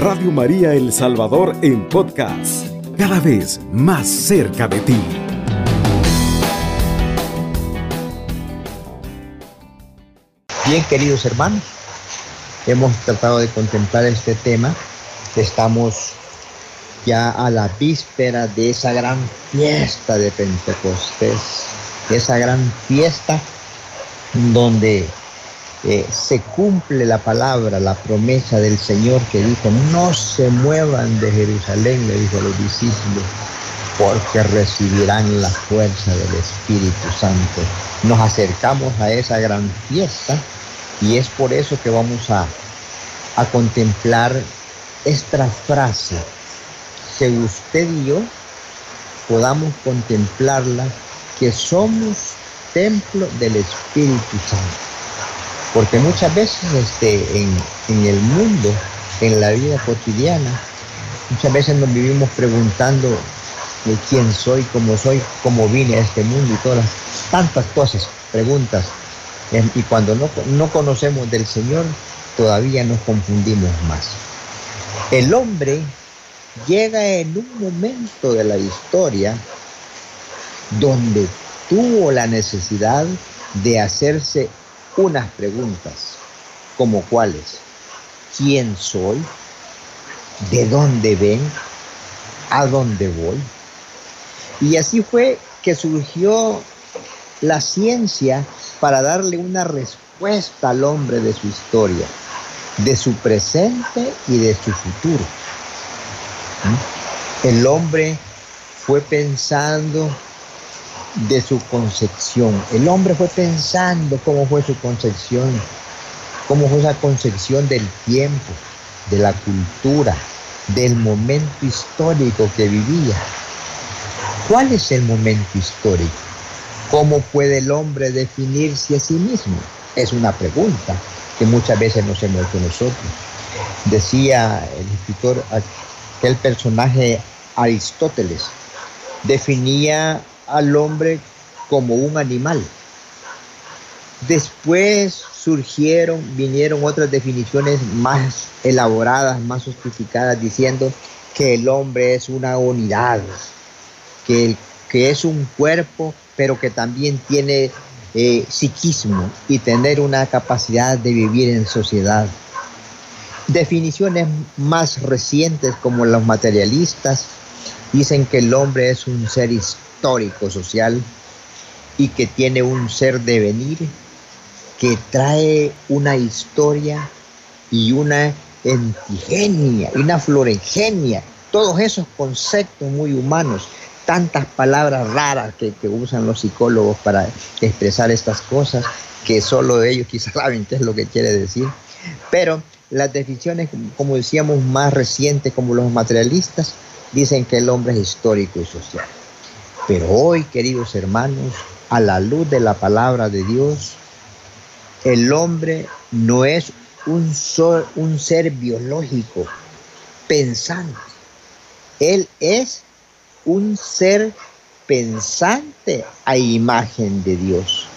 Radio María El Salvador en podcast, cada vez más cerca de ti. Bien, queridos hermanos, hemos tratado de contemplar este tema. Estamos ya a la víspera de esa gran fiesta de Pentecostés, esa gran fiesta donde eh, se cumple la palabra, la promesa del Señor que dijo, no se muevan de Jerusalén, le dijo a los discípulos, porque recibirán la fuerza del Espíritu Santo. Nos acercamos a esa gran fiesta y es por eso que vamos a, a contemplar esta frase, que usted y yo podamos contemplarla, que somos templo del Espíritu Santo. Porque muchas veces este, en, el mundo, en la vida cotidiana, muchas veces nos vivimos preguntando de quién soy, cómo soy, cómo vine a este mundo y todas tantas cosas, preguntas. Y cuando no, no conocemos del Señor, todavía nos confundimos más. El hombre llega en un momento de la historia donde tuvo la necesidad de hacerse unas preguntas, como cuáles, ¿quién soy? ¿De dónde ven? ¿A dónde voy? Y así fue que surgió la ciencia para darle una respuesta al hombre de su historia, de su presente y de su futuro. ¿Mm? El hombre fue pensando de su concepción. El hombre fue pensando cómo fue su concepción, cómo fue esa concepción del tiempo, de la cultura, del momento histórico que vivía. ¿Cuál es el momento histórico? ¿Cómo puede el hombre definirse a sí mismo? Es una pregunta que muchas veces nos hemos hecho nosotros. Decía el escritor, aquel personaje Aristóteles, definía al hombre como un animal. Después surgieron, vinieron otras definiciones más elaboradas, más sofisticadas, diciendo que el hombre es una unidad, que, que es un cuerpo, pero que también tiene eh, psiquismo y tener una capacidad de vivir en sociedad. Definiciones más recientes como los materialistas dicen que el hombre es un ser histórico histórico social y que tiene un ser devenir que trae una historia y una entigenia, una florengenia, todos esos conceptos muy humanos, tantas palabras raras que, que, usan los psicólogos para expresar estas cosas, que solo ellos quizás saben qué es lo que quiere decir, pero las definiciones, como decíamos, más recientes, como los materialistas, dicen que el hombre es histórico y social. Pero hoy, queridos hermanos, a la luz de la palabra de Dios, el hombre no es un, un ser biológico pensante. Él es un ser pensante a imagen de Dios.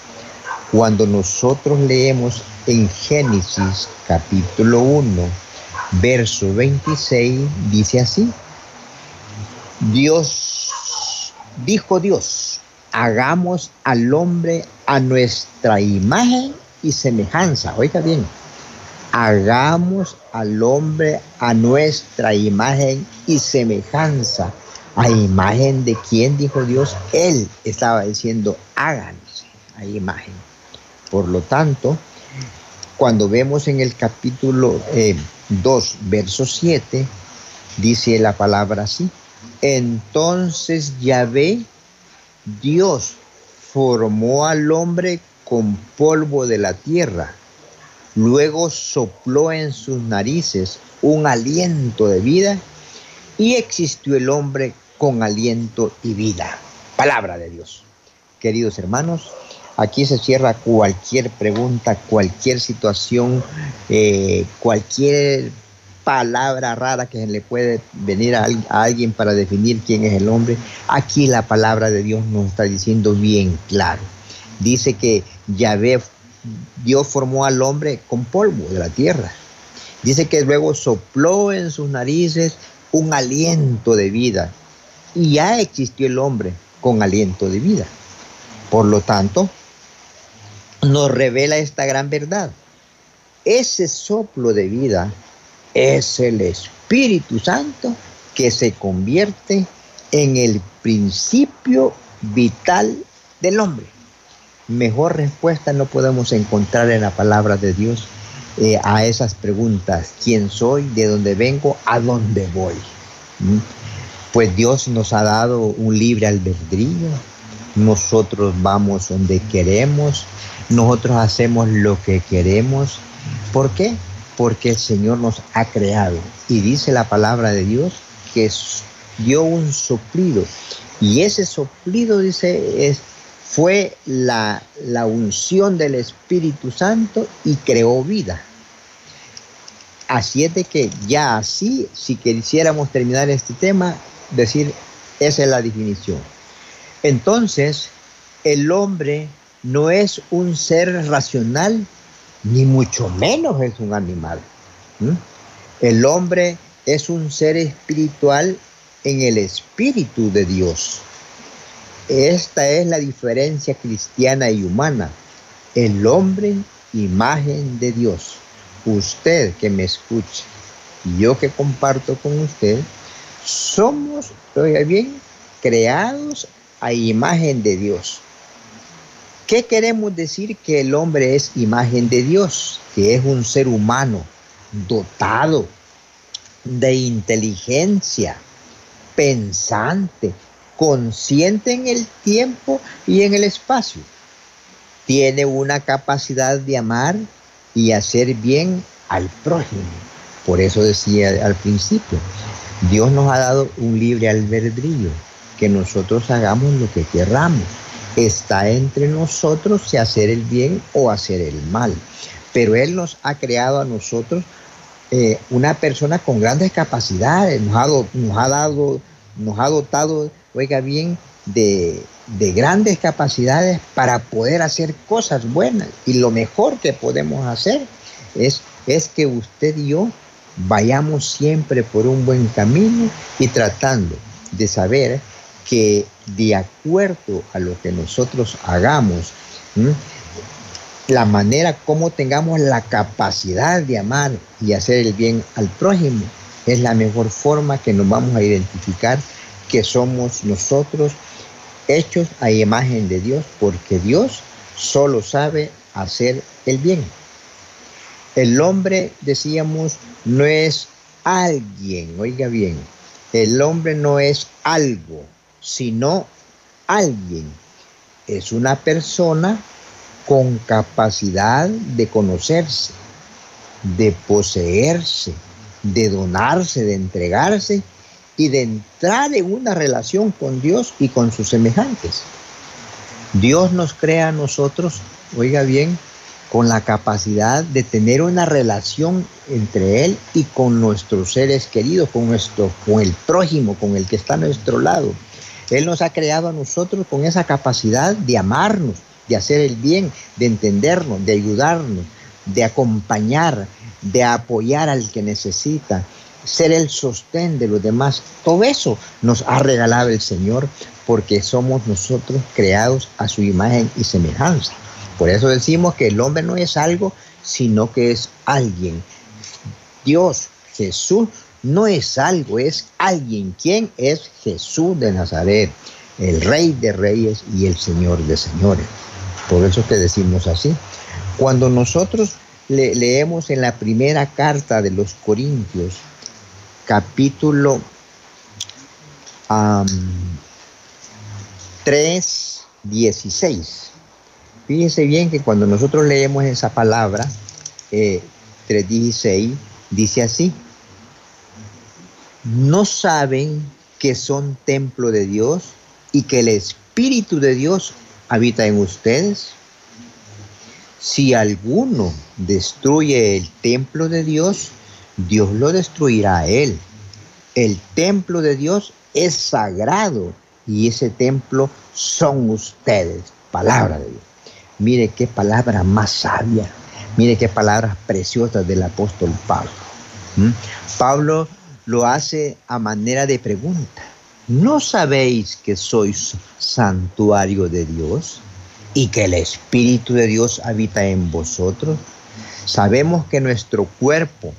Cuando nosotros leemos en Génesis capítulo 1, verso 26, dice así, Dios dijo Dios, hagamos al hombre a nuestra imagen y semejanza. Oiga bien, hagamos al hombre a nuestra imagen y semejanza. A imagen de quién dijo Dios, Él estaba diciendo, háganse a imagen. Por lo tanto, cuando vemos en el capítulo 2, eh, verso 7, dice la palabra así, entonces Yahvé, Dios, formó al hombre con polvo de la tierra. Luego sopló en sus narices un aliento de vida y existió el hombre con aliento y vida. Palabra de Dios. Queridos hermanos, aquí se cierra cualquier pregunta, cualquier situación, eh, cualquier palabra rara que le puede venir a, alguien para definir quién es el hombre. Aquí la palabra de Dios nos está diciendo bien claro. Dice que Yahvé, Dios formó al hombre con polvo de la tierra Dice que luego sopló en sus narices un aliento de vida y ya existió el hombre con aliento de vida. Por lo tanto, nos revela esta gran verdad. Ese soplo de vida es el Espíritu Santo que se convierte en el principio vital del hombre. Mejor respuesta no podemos encontrar en la palabra de Dios eh, a esas preguntas. ¿Quién soy? ¿De dónde vengo? ¿A dónde voy? ¿Mm? Pues Dios nos ha dado un libre albedrío. Nosotros vamos donde queremos. Nosotros hacemos lo que queremos. ¿Por qué? Porque el Señor nos ha creado. Y dice la palabra de Dios que dio un soplido. Y ese soplido, dice, es, fue la, la unción del Espíritu Santo y creó vida. Así es de que ya así, si quisiéramos terminar este tema, decir, esa es la definición. Entonces, el hombre no es un ser racional, ni mucho menos es un animal. El hombre es un ser espiritual en el espíritu de Dios. Esta es la diferencia cristiana y humana. El hombre, imagen de Dios. Usted que me escucha y yo que comparto con usted, somos, oiga bien, creados a imagen de Dios. ¿Qué queremos decir que el hombre es imagen de Dios? Que es un ser humano dotado de inteligencia, pensante, consciente en el tiempo y en el espacio. Tiene una capacidad de amar y hacer bien al prójimo. Por eso decía al principio, Dios nos ha dado un libre albedrío, que nosotros hagamos lo que querramos. Está entre nosotros si hacer el bien o hacer el mal. Pero Él nos ha creado a nosotros eh, una persona con grandes capacidades, nos ha, nos ha dado, nos ha dotado, oiga bien, de, de grandes capacidades para poder hacer cosas buenas. Y lo mejor que podemos hacer es, es que usted y yo vayamos siempre por un buen camino y tratando de saber que de acuerdo a lo que nosotros hagamos, la manera como tengamos la capacidad de amar y hacer el bien al prójimo es la mejor forma que nos vamos a identificar que somos nosotros hechos a imagen de Dios, porque Dios solo sabe hacer el bien. El hombre, decíamos, no es alguien, oiga bien, el hombre no es algo, sino alguien. Es una persona con capacidad de conocerse, de poseerse, de donarse, de entregarse y de entrar en una relación con Dios y con sus semejantes. Dios nos crea a nosotros, oiga bien, con la capacidad de tener una relación entre Él y con nuestros seres queridos, con, nuestro, con el prójimo, con el que está a nuestro lado. Él nos ha creado a nosotros con esa capacidad de amarnos, de hacer el bien, de entendernos, de ayudarnos, de acompañar, de apoyar al que necesita, ser el sostén de los demás. Todo eso nos ha regalado el Señor porque somos nosotros creados a su imagen y semejanza. Por eso decimos que el hombre no es algo, sino que es alguien. Dios, Jesús, no es algo, es alguien. ¿Quién es Jesús de Nazaret? El Rey de Reyes y el Señor de Señores. Por eso que decimos así. Cuando nosotros leemos en la primera carta de los Corintios, capítulo 3, 16. Fíjense bien que cuando nosotros leemos esa palabra, eh, 3.16, dice así, no saben que son templo de Dios y que el Espíritu de Dios habita en ustedes? Si alguno destruye el templo de Dios, Dios lo destruirá a él. El templo de Dios es sagrado y ese templo son ustedes. Palabra de Dios. Mire qué palabra más sabia. Mire qué palabras preciosas del apóstol Pablo. ¿Mm? Pablo lo hace a manera de pregunta. ¿No sabéis que sois santuario de Dios y que el Espíritu de Dios habita en vosotros? Sabemos que nuestro cuerpo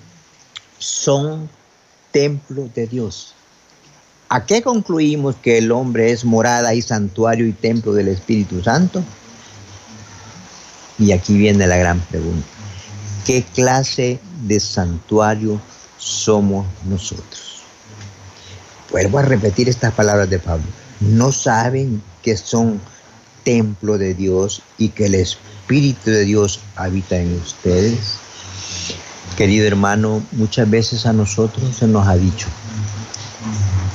son templo de Dios. ¿A qué concluimos que el hombre es morada y santuario y templo del Espíritu Santo? Y aquí viene la gran pregunta. ¿Qué clase de santuario somos nosotros? Vuelvo a repetir estas palabras de Pablo. ¿No saben que son templo de Dios y que el Espíritu de Dios habita en ustedes? Querido hermano, muchas veces a nosotros se nos ha dicho,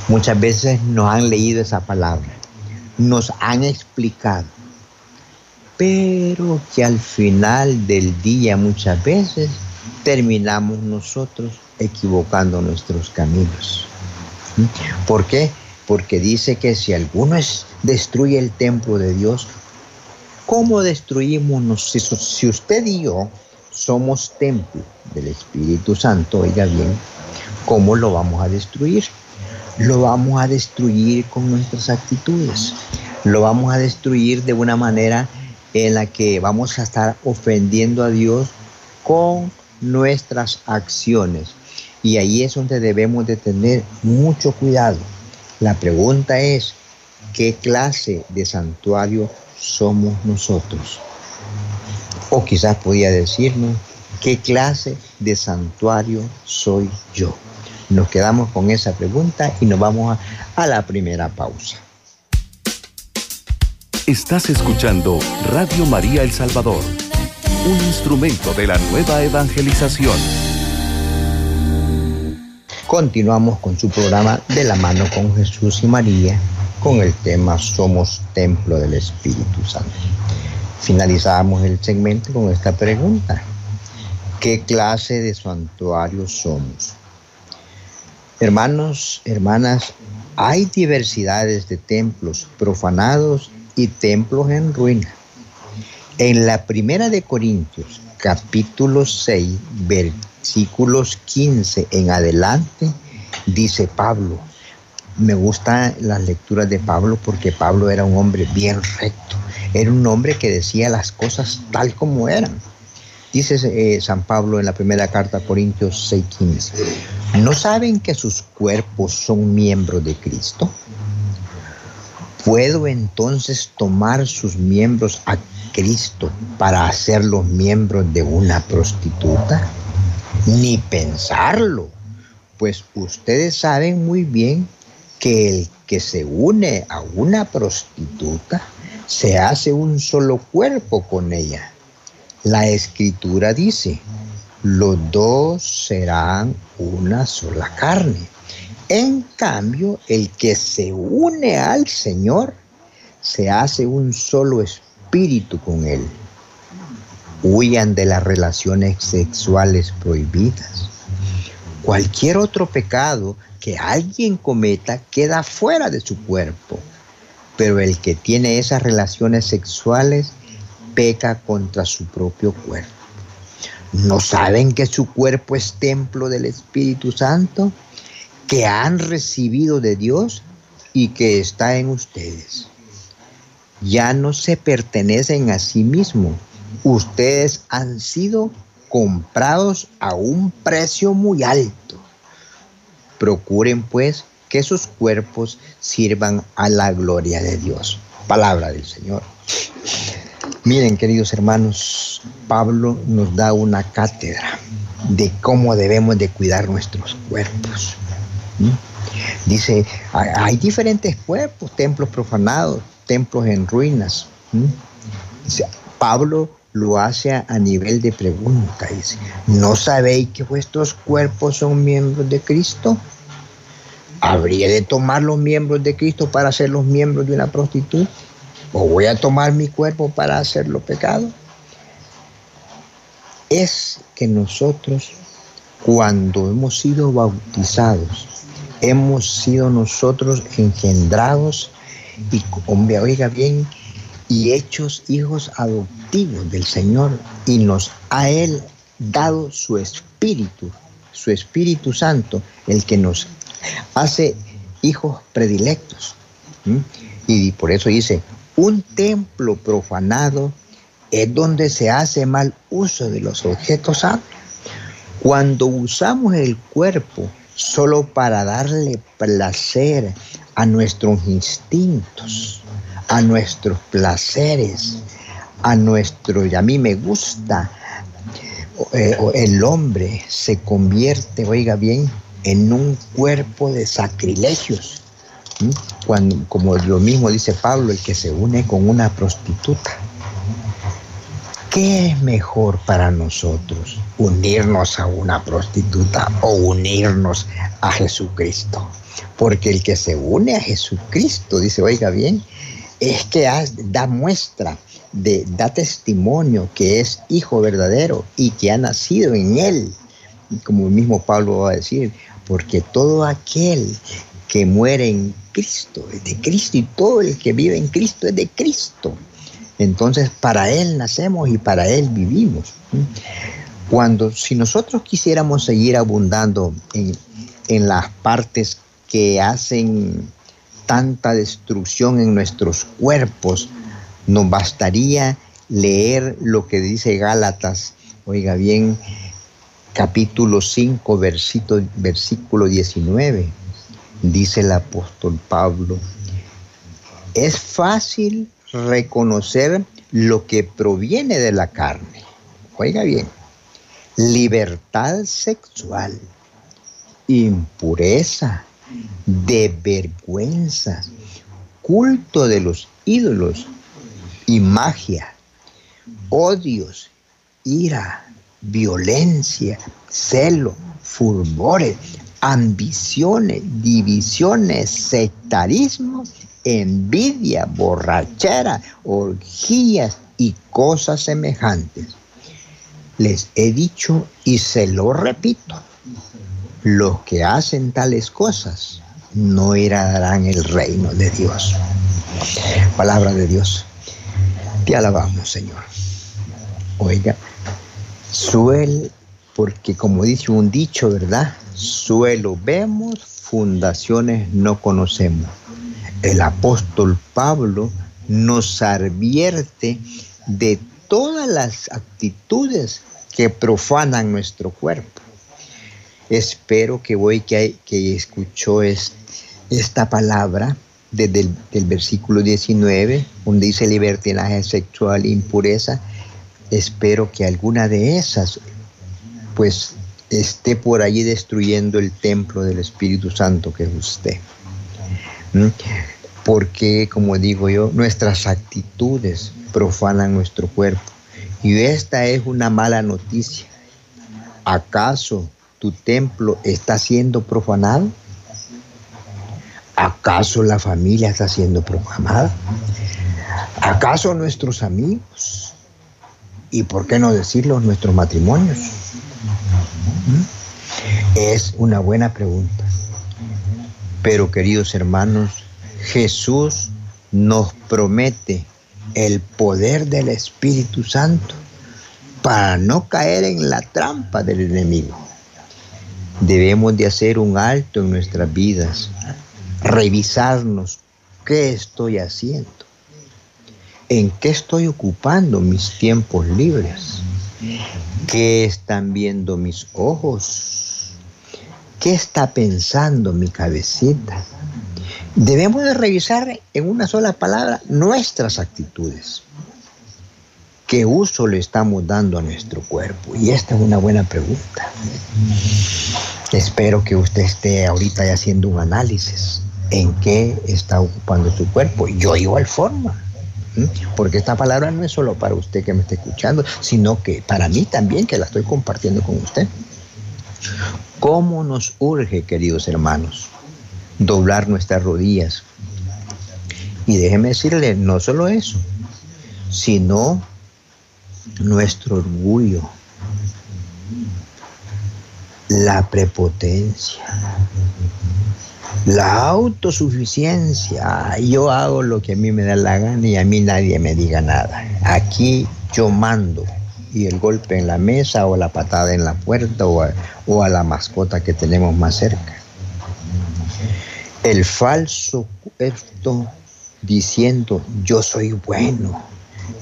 muchas veces nos han leído esa palabra, nos han explicado, pero que al final del día muchas veces terminamos nosotros equivocando nuestros caminos. ¿Por qué? Porque dice que si alguno es, destruye el templo de Dios, ¿cómo destruimos? Si, si usted y yo somos templo del Espíritu Santo, oiga bien, ¿cómo lo vamos a destruir? Lo vamos a destruir con nuestras actitudes. Lo vamos a destruir de una manera en la que vamos a estar ofendiendo a Dios con nuestras acciones. Y ahí es donde debemos de tener mucho cuidado. La pregunta es, ¿qué clase de santuario somos nosotros? O quizás podía decirnos, ¿qué clase de santuario soy yo? Nos quedamos con esa pregunta y nos vamos a, a la primera pausa. Estás escuchando Radio María El Salvador, un instrumento de la nueva evangelización. Continuamos con su programa De la mano con Jesús y María con el tema Somos Templo del Espíritu Santo. Finalizamos el segmento con esta pregunta. ¿Qué clase de santuario somos? Hermanos, hermanas, hay diversidades de templos profanados y templos en ruina. En la primera de Corintios, capítulo 6, versículos 15 en adelante, dice Pablo, me gustan las lecturas de Pablo porque Pablo era un hombre bien recto, era un hombre que decía las cosas tal como eran. Dice eh, San Pablo en la primera carta a Corintios 6:15, ¿no saben que sus cuerpos son miembros de Cristo? ¿Puedo entonces tomar sus miembros a Cristo para hacerlos miembros de una prostituta? Ni pensarlo, pues ustedes saben muy bien que el que se une a una prostituta se hace un solo cuerpo con ella. La escritura dice, los dos serán una sola carne. En cambio, el que se une al Señor se hace un solo espíritu con Él. Huyan de las relaciones sexuales prohibidas. Cualquier otro pecado que alguien cometa queda fuera de su cuerpo, pero el que tiene esas relaciones sexuales peca contra su propio cuerpo. ¿No saben que su cuerpo es templo del Espíritu Santo? que han recibido de Dios y que está en ustedes. Ya no se pertenecen a sí mismos. Ustedes han sido comprados a un precio muy alto. Procuren pues que sus cuerpos sirvan a la gloria de Dios. Palabra del Señor. Miren, queridos hermanos, Pablo nos da una cátedra de cómo debemos de cuidar nuestros cuerpos. Dice, hay diferentes cuerpos, templos profanados, templos en ruinas. Pablo lo hace a, nivel de pregunta. Dice, ¿no sabéis que vuestros cuerpos son miembros de Cristo? ¿Habría de tomar los miembros de Cristo para ser los miembros de una prostituta? ¿O voy a tomar mi cuerpo para hacerlo pecado? Es que nosotros, cuando hemos sido bautizados, hemos sido nosotros engendrados y, hombre, oiga bien, y hechos hijos del Señor y nos ha Él dado su espíritu su Espíritu Santo el que nos hace hijos predilectos. Y por eso dice, un templo profanado es donde se hace mal uso de los objetos santos. Cuando usamos el cuerpo solo para darle placer a nuestros instintos, a nuestros placeres, a nuestro, y a mí me gusta, eh, el hombre se convierte, oiga bien, en un cuerpo de sacrilegios. Cuando, como lo mismo dice Pablo, el que se une con una prostituta. ¿Qué es mejor para nosotros? ¿Unirnos a una prostituta o unirnos a Jesucristo? Porque el que se une a Jesucristo, dice, oiga bien, es que da muestra, de, da testimonio que es hijo verdadero y que ha nacido en él. Como el mismo Pablo va a decir, porque todo aquel que muere en Cristo es de Cristo y todo el que vive en Cristo es de Cristo. Entonces, para Él nacemos y para Él vivimos. Cuando, si nosotros quisiéramos seguir abundando en, en las partes que hacen tanta destrucción en nuestros cuerpos, nos bastaría leer lo que dice Gálatas, oiga bien, capítulo 5, versículo, versículo 19. Dice el apóstol Pablo, es fácil reconocer lo que proviene de la carne. Oiga bien, libertad sexual, impureza, de vergüenza, culto de los ídolos y magia, odios, ira, violencia, celo, fulgores, ambiciones, divisiones, sectarismo, envidia, borrachera, orgías y cosas semejantes. Les he dicho y se lo repito, los que hacen tales cosas no heredarán el reino de Dios. Palabra de Dios. Te alabamos, Señor. Oiga, suel, porque como dice un dicho, ¿verdad? Suelo vemos, fundaciones no conocemos. El apóstol Pablo nos advierte de todas las actitudes que profanan nuestro cuerpo. Espero que voy que, que escuchó esta palabra desde el versículo 19, donde dice libertinaje sexual, impureza. Espero que alguna de esas, pues, esté por allí destruyendo el templo del Espíritu Santo que es usted. ¿Mm? Porque, como digo yo, nuestras actitudes profanan nuestro cuerpo. Y esta es una mala noticia. ¿Acaso tu templo está siendo profanado? ¿Acaso la familia está siendo profanada? ¿Acaso nuestros amigos? ¿Y por qué no decirlo nuestros matrimonios? ¿Mm? Es una buena pregunta. Pero queridos hermanos, Jesús nos promete el poder del Espíritu Santo para no caer en la trampa del enemigo. Debemos de hacer un alto en nuestras vidas, revisarnos qué estoy haciendo, en qué estoy ocupando mis tiempos libres, qué están viendo mis ojos, qué está pensando mi cabecita. Debemos de revisar en una sola palabra nuestras actitudes. ¿Qué uso le estamos dando a nuestro cuerpo? Y esta es una buena pregunta. Espero que usted esté ahorita haciendo un análisis en qué está ocupando su cuerpo. Yo igual forma. Porque esta palabra no es solo para usted que me está escuchando, sino que para mí también que la estoy compartiendo con usted. ¿Cómo nos urge, queridos hermanos, doblar nuestras rodillas? Y déjeme decirle, no solo eso, sino nuestro orgullo, la prepotencia, la autosuficiencia. Yo hago lo que a mí me da la gana y a mí nadie me diga nada. Aquí yo mando. y el golpe en la mesa o la patada en la puerta o a, la mascota que tenemos más cerca. El falso esto diciendo yo soy bueno,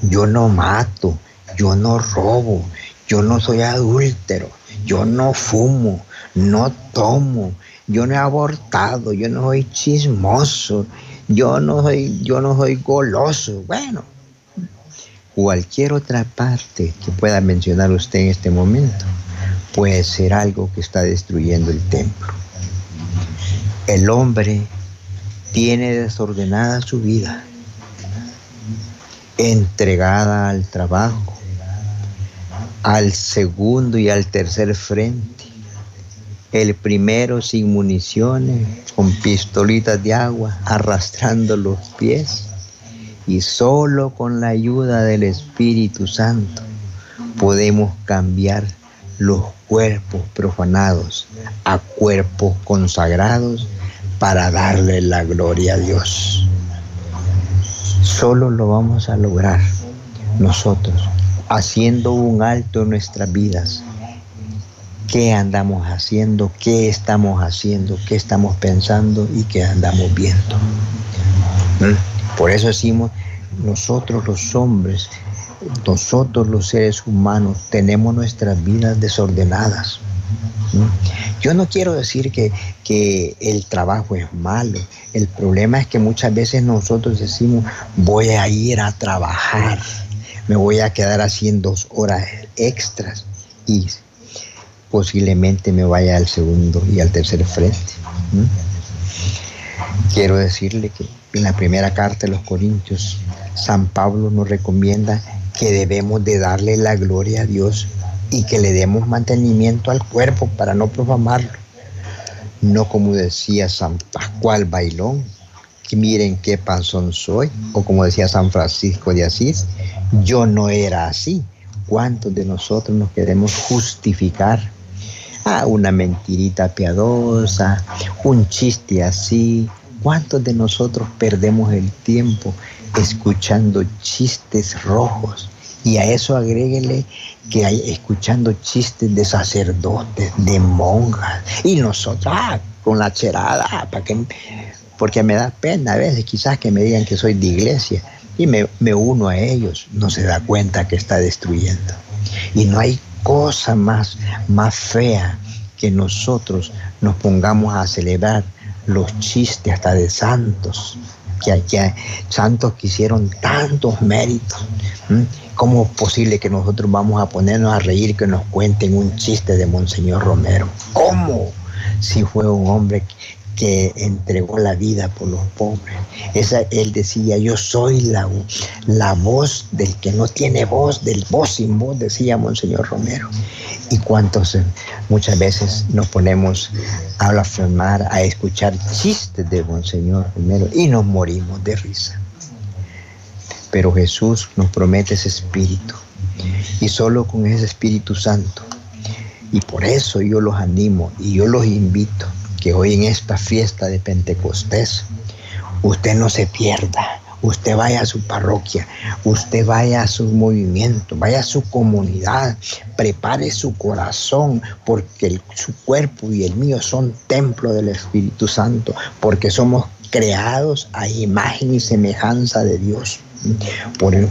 yo no mato, yo no robo, yo no soy adúltero, yo no fumo, no tomo, yo no he abortado, yo no soy chismoso, yo no soy, yo no soy goloso. Bueno, cualquier otra parte que pueda mencionar usted en este momento puede ser algo que está destruyendo el templo. El hombre tiene desordenada su vida, entregada al trabajo, al segundo y al tercer frente. El primero sin municiones, con pistolitas de agua, arrastrando los pies. Y solo con la ayuda del Espíritu Santo podemos cambiar los cuerpos profanados a cuerpos consagrados para darle la gloria a Dios. Solo lo vamos a lograr nosotros haciendo un alto en nuestras vidas. ¿Qué andamos haciendo? ¿Qué estamos haciendo? ¿Qué estamos pensando? ¿Y qué andamos viendo? Por eso decimos, nosotros los hombres, nosotros los seres humanos, tenemos nuestras vidas desordenadas. ¿Mm? Yo no quiero decir que, que, el trabajo es malo. El problema es que muchas veces nosotros decimos, voy a ir a trabajar me voy a quedar haciendo dos horas extras y posiblemente me vaya al segundo y al tercer frente. Quiero decirle que en la primera carta de los Corintios, San Pablo nos recomienda que debemos de darle la gloria a Dios y que le demos mantenimiento al cuerpo para no profamarlo. No como decía San Pascual Bailón, que miren qué panzón soy, o como decía San Francisco de Asís, yo no era así. ¿Cuántos de nosotros nos queremos justificar? Ah, una mentirita piadosa, un chiste así. ¿Cuántos de nosotros perdemos el tiempo escuchando chistes rojos? Y a eso agréguele que hay escuchando chistes de sacerdotes, de monjas. Y nosotros, ah, con la cherada, ¿para qué? Porque me da pena a veces quizás que me digan que soy de iglesia y me, uno a ellos, no se da cuenta que está destruyendo. Y no hay cosa más, más fea que nosotros nos pongamos a celebrar los chistes hasta de santos, que, que santos que hicieron tantos méritos. ¿Cómo es posible que nosotros vamos a ponernos a reír que nos cuenten un chiste de Monseñor Romero? ¿Cómo? Si fue un hombre que entregó la vida por los pobres. Esa, él decía, yo soy la, la voz del que no tiene voz, del voz sin voz, decía Monseñor Romero. Y cuántos eh, muchas veces nos ponemos a blasfemar, a escuchar chistes de Monseñor Romero y nos morimos de risa. Pero Jesús nos promete ese espíritu y solo con ese Espíritu Santo. Y por eso yo los animo y yo los invito que hoy en esta fiesta de Pentecostés usted no se pierda. Usted vaya a su parroquia, usted vaya a su movimiento, vaya a su comunidad, prepare su corazón, porque su cuerpo y el mío son templo del Espíritu Santo, porque somos creados a imagen y semejanza de Dios. Por eh,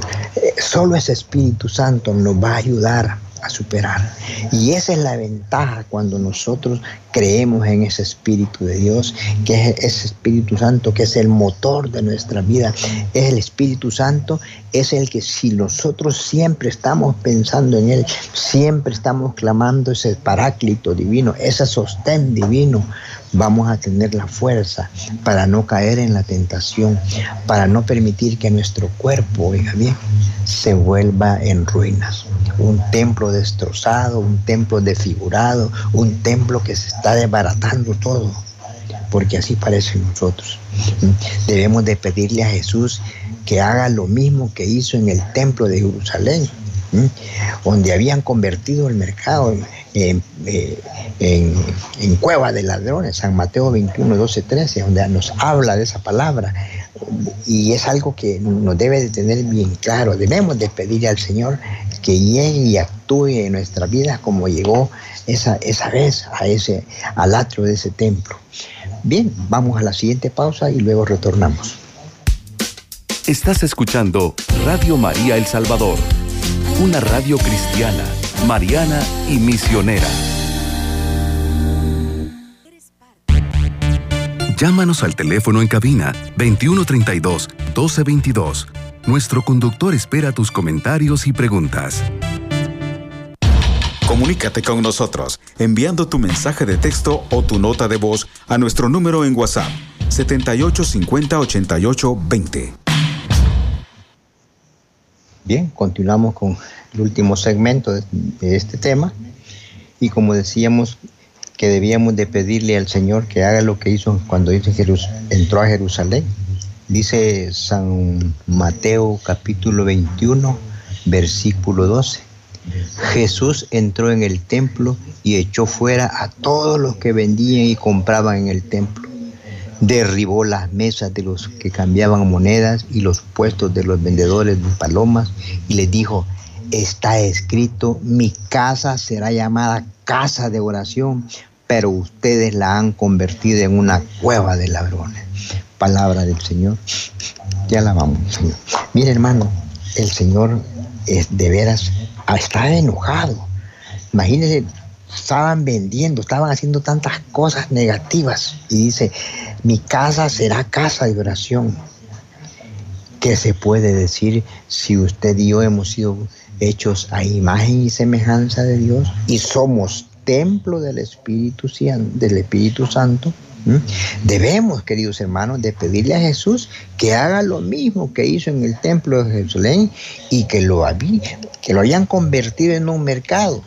solo ese Espíritu Santo nos va a ayudar a superar. Y esa es la ventaja cuando nosotros creemos en ese Espíritu de Dios, que es ese Espíritu Santo, que es el motor de nuestra vida. Es el Espíritu Santo, es el que si nosotros siempre estamos pensando en Él, siempre estamos clamando ese paráclito divino, ese sostén divino, vamos a tener la fuerza para no caer en la tentación, para no permitir que nuestro cuerpo, oiga bien, se vuelva en ruinas. Un templo destrozado, un templo desfigurado, un templo que se está desbaratando todo, porque así parece nosotros. Debemos de pedirle a Jesús que haga lo mismo que hizo en el templo de Jerusalén, donde habían convertido el mercado en, eh, en, cueva de ladrones, San Mateo 21, 12, 13, donde nos habla de esa palabra. Y es algo que nos debe de tener bien claro. Debemos de pedirle al Señor que llegue y actúe en nuestra vida como llegó esa, esa vez a ese, al atrio de ese templo. Bien, vamos a la siguiente pausa y luego retornamos. Estás escuchando Radio María El Salvador, una radio cristiana, mariana y misionera. Llámanos al teléfono en cabina 2132 1222. Nuestro conductor espera tus comentarios y preguntas. Comunícate con nosotros enviando tu mensaje de texto o tu nota de voz a nuestro número en WhatsApp 7850 88 20. Bien, continuamos con el último segmento de, este tema y como decíamos que debíamos de pedirle al Señor que haga lo que hizo cuando entró a Jerusalén. Dice San Mateo capítulo 21, versículo 12. Jesús entró en el templo y echó fuera a todos los que vendían y compraban en el templo. Derribó las mesas de los que cambiaban monedas y los puestos de los vendedores de palomas y les dijo, está escrito, mi casa será llamada casa de oración, pero ustedes la han convertido en una cueva de ladrones. Palabra del Señor. Ya la vamos, Señor. Mire, hermano, el Señor es de veras estaba enojado. Imagínense, estaban vendiendo, estaban haciendo tantas cosas negativas. Y dice, mi casa será casa de oración. ¿Qué se puede decir si usted y yo hemos sido hechos a imagen y semejanza de Dios y somos templo del Espíritu, del Espíritu Santo? Debemos, queridos hermanos, de pedirle a Jesús que haga lo mismo que hizo en el templo de Jerusalén y que lo, que lo hayan convertido en un mercado.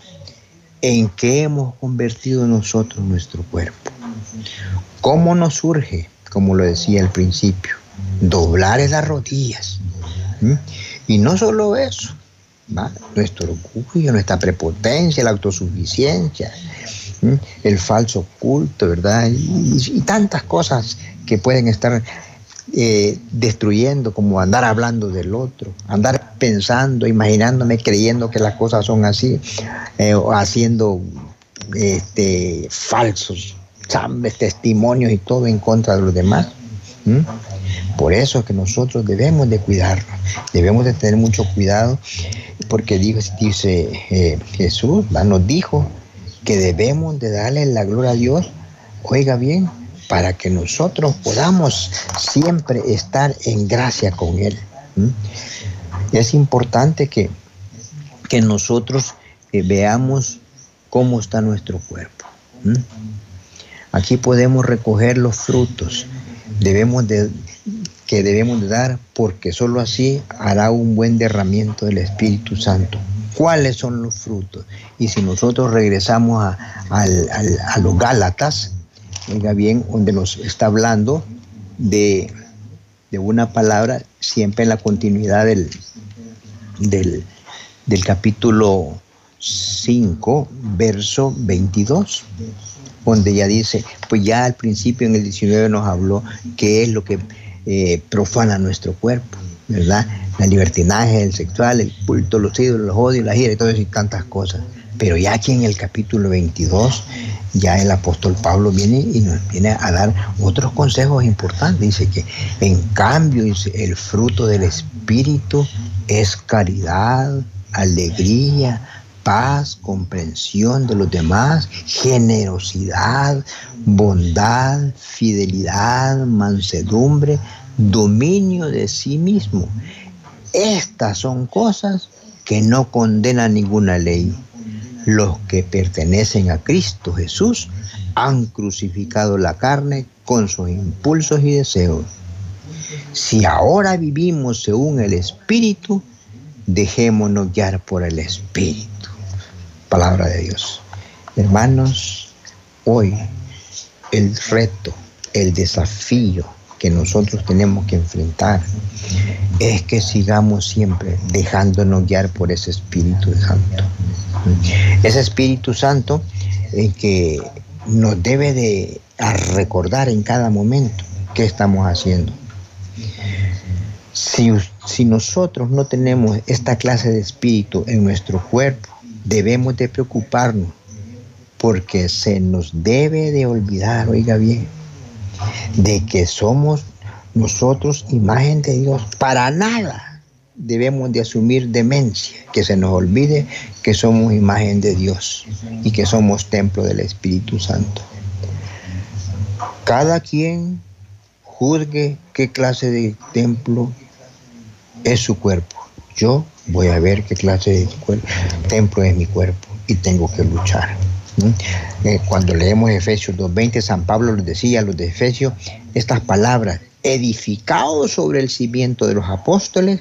¿En qué hemos convertido nosotros nuestro cuerpo? ¿Cómo nos surge, como lo decía al principio, doblar las rodillas? Y no solo eso, nuestro orgullo, nuestra prepotencia, la autosuficiencia, el falso culto, ¿verdad? Y, tantas cosas que pueden estar eh, destruyendo, como andar hablando del otro, andar pensando, imaginándome, creyendo que las cosas son así, eh, haciendo este, falsos testimonios y todo en contra de los demás. Por eso es que nosotros debemos de cuidarnos, debemos de tener mucho cuidado, porque dice, dice eh, Jesús, nos dijo que debemos de darle la gloria a Dios, oiga bien, para que nosotros podamos siempre estar en gracia con Él. Es importante que, que nosotros eh, veamos cómo está nuestro cuerpo. Aquí podemos recoger los frutos debemos de, que debemos de dar porque sólo así hará un buen derramiento del Espíritu Santo cuáles son los frutos. Y si nosotros regresamos a, los Gálatas, oiga bien, donde nos está hablando de, una palabra, siempre en la continuidad del, del, del capítulo 5, verso 22, donde ya dice, pues ya al principio en el 19 nos habló qué es lo que eh, profana nuestro cuerpo, ¿verdad? el libertinaje, el sexual, el culto, los ídolos, los odios, la ira y todo eso y tantas cosas. Pero ya aquí en el capítulo 22, ya el apóstol Pablo viene y nos viene a dar otros consejos importantes. Dice que en cambio el fruto del Espíritu es caridad, alegría, paz, comprensión de los demás, generosidad, bondad, fidelidad, mansedumbre, dominio de sí mismo. Estas son cosas que no condenan ninguna ley. Los que pertenecen a Cristo Jesús han crucificado la carne con sus impulsos y deseos. Si ahora vivimos según el Espíritu, dejémonos guiar por el Espíritu. Palabra de Dios. Hermanos, hoy el reto, el desafío, que nosotros tenemos que enfrentar es que sigamos siempre dejándonos guiar por ese Espíritu Santo. Ese Espíritu Santo en que nos debe de recordar en cada momento qué estamos haciendo. Si, si nosotros no tenemos esta clase de espíritu en nuestro cuerpo, debemos de preocuparnos porque se nos debe de olvidar, oiga bien, de que somos nosotros imagen de Dios. Para nada debemos de asumir demencia, que se nos olvide que somos imagen de Dios y que somos templo del Espíritu Santo. Cada quien juzgue qué clase de templo es su cuerpo. Yo voy a ver qué clase de templo es mi cuerpo y tengo que luchar. Eh, cuando leemos Efesios 2.20, San Pablo les decía a los de Efesios estas palabras, edificados sobre el cimiento de los apóstoles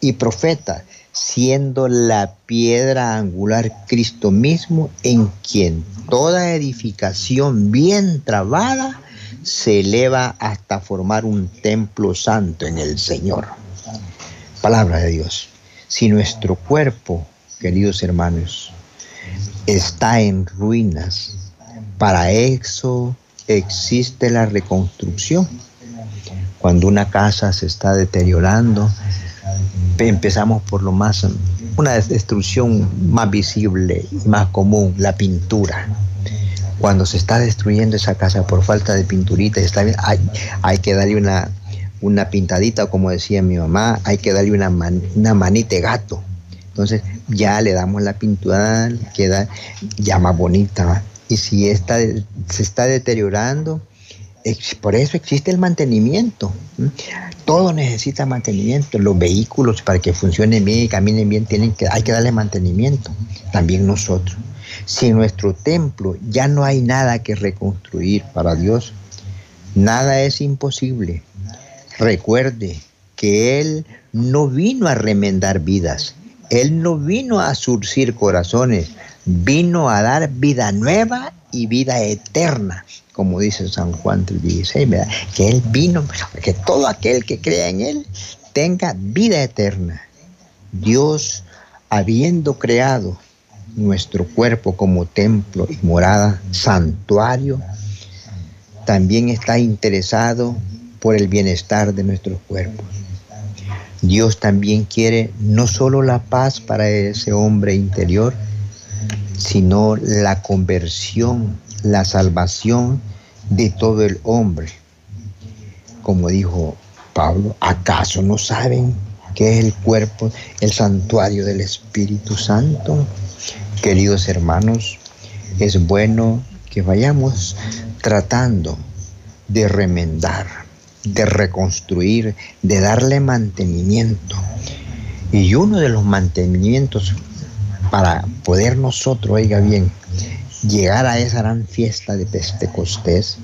y profetas, siendo la piedra angular Cristo mismo, en quien toda edificación bien trabada se eleva hasta formar un templo santo en el Señor. Palabra de Dios. Si nuestro cuerpo, queridos hermanos, está en ruinas, para eso existe la reconstrucción. Cuando una casa se está deteriorando, empezamos por lo más, una destrucción más visible y más común, la pintura. Cuando se está destruyendo esa casa por falta de pinturita, está hay, hay que darle una, una pintadita, como decía mi mamá, hay que darle una, una manita de gato. Entonces ya le damos la pintura, queda ya más bonita. Y si esta se está deteriorando, por eso existe el mantenimiento. Todo necesita mantenimiento. Los vehículos para que funcionen bien y caminen bien tienen que, hay que darle mantenimiento. También nosotros. Si en nuestro templo ya no hay nada que reconstruir para Dios, nada es imposible. Recuerde que Él no vino a remendar vidas. Él no vino a surcir corazones, vino a dar vida nueva y vida eterna, como dice San Juan 3:16, ¿verdad? Que Él vino, que todo aquel que crea en Él tenga vida eterna. Dios, habiendo creado nuestro cuerpo como templo y morada, santuario, también está interesado por el bienestar de nuestros cuerpos. Dios también quiere no solo la paz para ese hombre interior, sino la conversión, la salvación de todo el hombre. Como dijo Pablo, ¿acaso no saben qué es el cuerpo, el santuario del Espíritu Santo? Queridos hermanos, es bueno que vayamos tratando de remendar, de reconstruir, de darle mantenimiento. Y uno de los mantenimientos para poder nosotros, oiga bien, llegar a esa gran fiesta de Pentecostés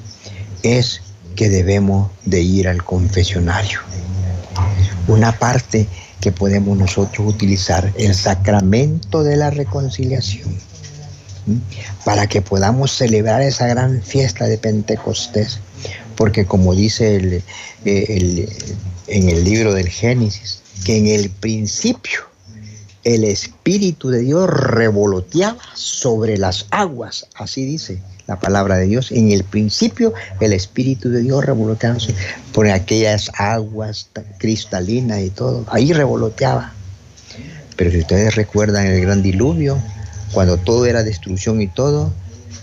es que debemos de ir al confesionario. Una parte que podemos nosotros utilizar, el sacramento de la reconciliación, para que podamos celebrar esa gran fiesta de Pentecostés porque como dice eh, en el libro del Génesis, que en el principio el Espíritu de Dios revoloteaba sobre las aguas, así dice la palabra de Dios. En el principio el Espíritu de Dios revoloteaba por aquellas aguas cristalinas y todo, ahí revoloteaba. Pero si ustedes recuerdan el gran diluvio, cuando todo era destrucción y todo,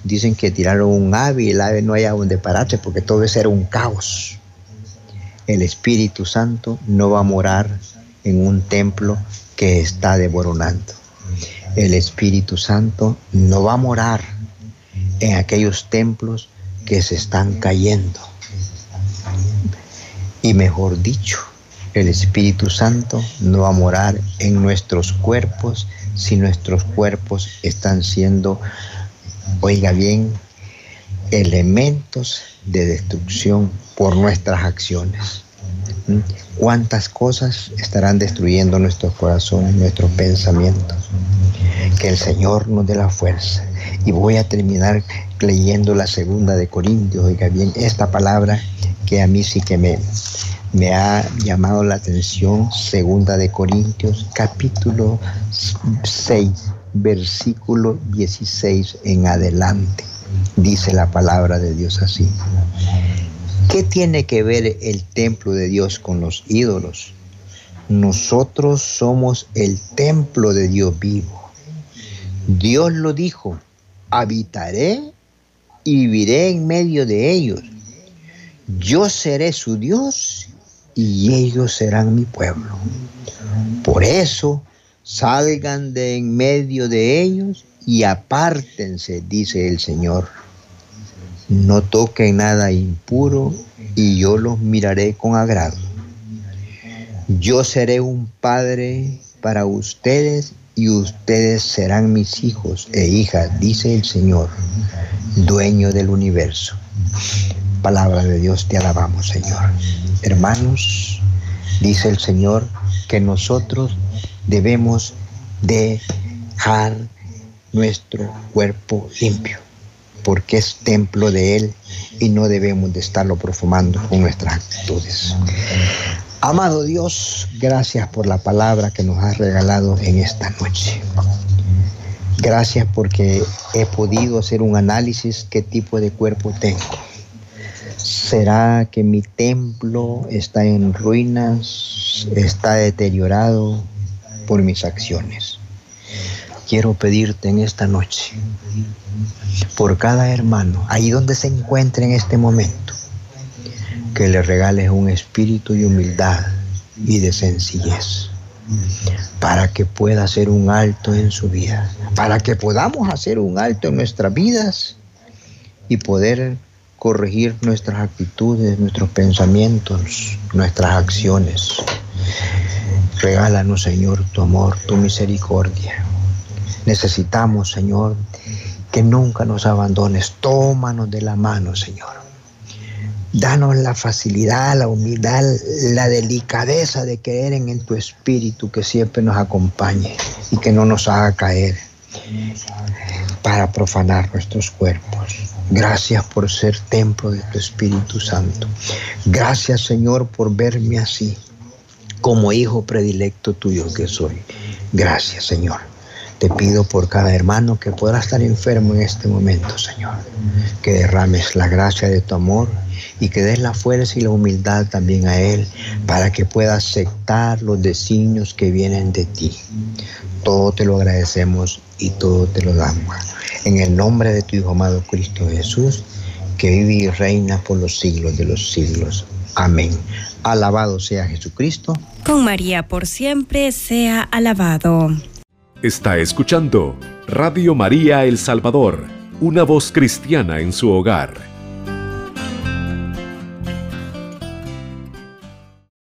Dicen que tiraron un ave y el ave no haya donde pararse porque todo eso era un caos. El Espíritu Santo no va a morar en un templo que está devoronando. El Espíritu Santo no va a morar en aquellos templos que se están cayendo. Y mejor dicho, el Espíritu Santo no va a morar en nuestros cuerpos si nuestros cuerpos están siendo oiga bien, elementos de destrucción por nuestras acciones. ¿Mm? ¿Cuántas cosas estarán destruyendo nuestros corazones, nuestros pensamientos? Que el Señor nos dé la fuerza. Y voy a terminar leyendo la segunda de Corintios, oiga bien, esta palabra que a mí sí que me, ha llamado la atención, segunda de Corintios, capítulo 6 versículo 16 en adelante. Dice la palabra de Dios así. ¿Qué tiene que ver el templo de Dios con los ídolos? Nosotros somos el templo de Dios vivo. Dios lo dijo, habitaré y viviré en medio de ellos. Yo seré su Dios y ellos serán mi pueblo. Por eso, salgan de en medio de ellos y apártense, dice el Señor. No toquen nada impuro y yo los miraré con agrado. Yo seré un padre para ustedes y ustedes serán mis hijos e hijas, dice el Señor, dueño del universo. Palabra de Dios, te alabamos, Señor. Hermanos, dice el Señor que nosotros debemos dejar nuestro cuerpo limpio, porque es templo de Él y no debemos de estarlo profumando con nuestras actitudes. Amado Dios, gracias por la palabra que nos has regalado en esta noche. Gracias porque he podido hacer un análisis qué tipo de cuerpo tengo. ¿Será que mi templo está en ruinas, está deteriorado por mis acciones? Quiero pedirte en esta noche, por cada hermano, ahí donde se encuentre en este momento, que le regales un espíritu de humildad y de sencillez para que pueda hacer un alto en su vida, para que podamos hacer un alto en nuestras vidas y poder corregir nuestras actitudes, nuestros pensamientos, nuestras acciones. Regálanos, Señor, tu amor, tu misericordia. Necesitamos, Señor, que nunca nos abandones. Tómanos de la mano, Señor. Danos la facilidad, la humildad, la delicadeza de creer en, tu espíritu que siempre nos acompañe y que no nos haga caer para profanar nuestros cuerpos. Gracias por ser templo de tu Espíritu Santo. Gracias Señor por verme así, como hijo predilecto tuyo que soy. Gracias Señor. Te pido por cada hermano que pueda estar enfermo en este momento, Señor, que derrames la gracia de tu amor y que des la fuerza y la humildad también a Él para que pueda aceptar los designios que vienen de ti. Todo te lo agradecemos y todo te lo damos. En el nombre de tu Hijo amado Cristo Jesús, que vive y reina por los siglos de los siglos. Amén. Alabado sea Jesucristo. Con María por siempre sea alabado. Está escuchando Radio María El Salvador, una voz cristiana en su hogar